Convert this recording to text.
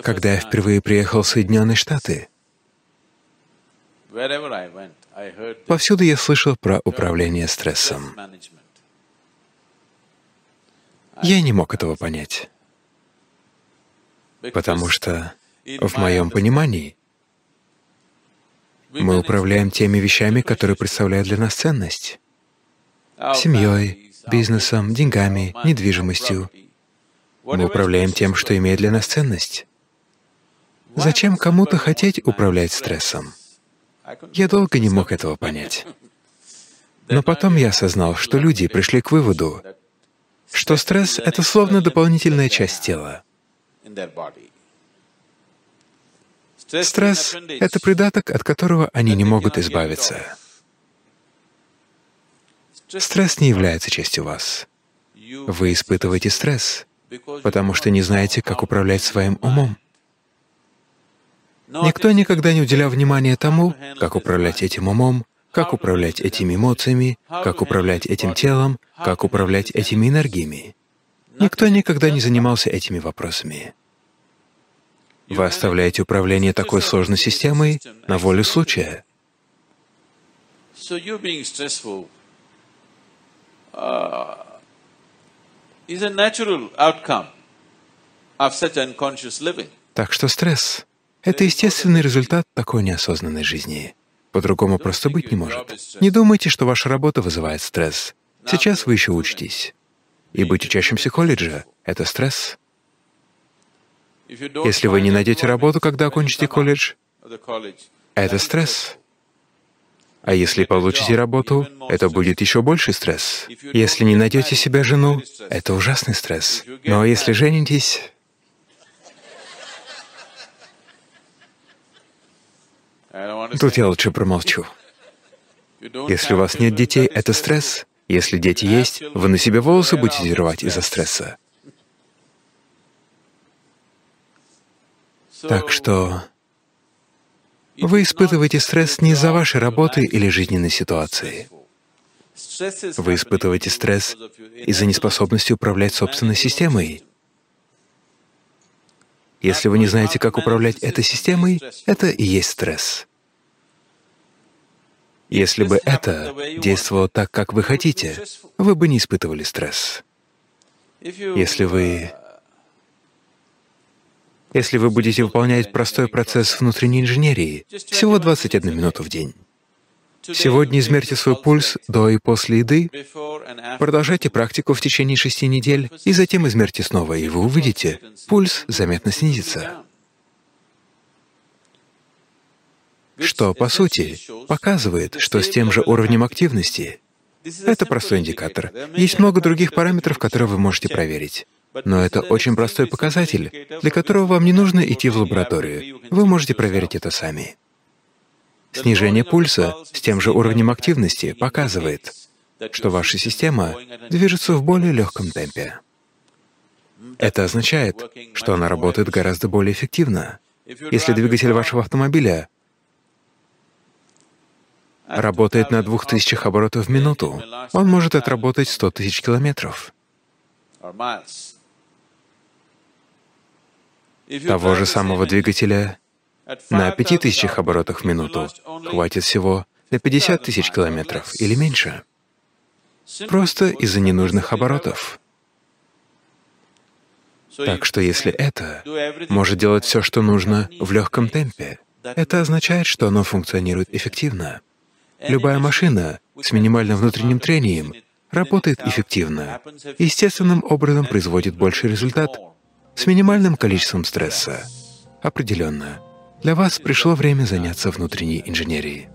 Когда я впервые приехал в Соединенные Штаты, повсюду я слышал про управление стрессом. Я не мог этого понять, потому что в моем понимании мы управляем теми вещами, которые представляют для нас ценность — семьей, бизнесом, деньгами, недвижимостью. Мы управляем тем, что имеет для нас ценность. Зачем кому-то хотеть управлять стрессом? Я долго не мог этого понять. Но потом я осознал, что люди пришли к выводу, что стресс — это словно дополнительная часть тела. Стресс — это придаток, от которого они не могут избавиться. Стресс не является частью вас. Вы испытываете стресс, потому что не знаете, как управлять своим умом. Никто никогда не уделял внимания тому, как управлять этим умом, как управлять этими эмоциями, как управлять этим телом, как управлять этими энергиями. Никто никогда не занимался этими вопросами. Вы оставляете управление такой сложной системой на волю случая. Так что стресс это естественный результат такой неосознанной жизни. По-другому просто быть не может. Не думайте, что ваша работа вызывает стресс. Сейчас вы еще учитесь. И быть учащимся колледжа — это стресс. Если вы не найдете работу, когда окончите колледж, это стресс. А если получите работу, это будет еще больший стресс. Если не найдете себе жену, это ужасный стресс. Но если женитесь, Тут я лучше промолчу. Если у вас нет детей, это стресс. Если дети есть, вы на себе волосы будете рвать из-за стресса. Так что вы испытываете стресс не из-за вашей работы или жизненной ситуации. Вы испытываете стресс из-за неспособности управлять собственной системой. Если вы не знаете, как управлять этой системой, это и есть стресс. Если бы это действовало так, как вы хотите, вы бы не испытывали стресс. Если вы если вы будете выполнять простой процесс внутренней инженерии, всего 21 минуту в день. Сегодня измерьте свой пульс до и после еды, продолжайте практику в течение шести недель, и затем измерьте снова, и вы увидите, пульс заметно снизится. Что, по сути, показывает, что с тем же уровнем активности это простой индикатор. Есть много других параметров, которые вы можете проверить. Но это очень простой показатель, для которого вам не нужно идти в лабораторию. Вы можете проверить это сами. Снижение пульса с тем же уровнем активности показывает, что ваша система движется в более легком темпе. Это означает, что она работает гораздо более эффективно. Если двигатель вашего автомобиля работает на 2000 оборотов в минуту, он может отработать 100 тысяч километров. Того же самого двигателя на 5000 оборотах в минуту хватит всего на 50 тысяч километров или меньше. Просто из-за ненужных оборотов. Так что если это может делать все, что нужно, в легком темпе, это означает, что оно функционирует эффективно. Любая машина с минимальным внутренним трением работает эффективно, естественным образом производит больший результат с минимальным количеством стресса. Определенно. Для вас пришло время заняться внутренней инженерией.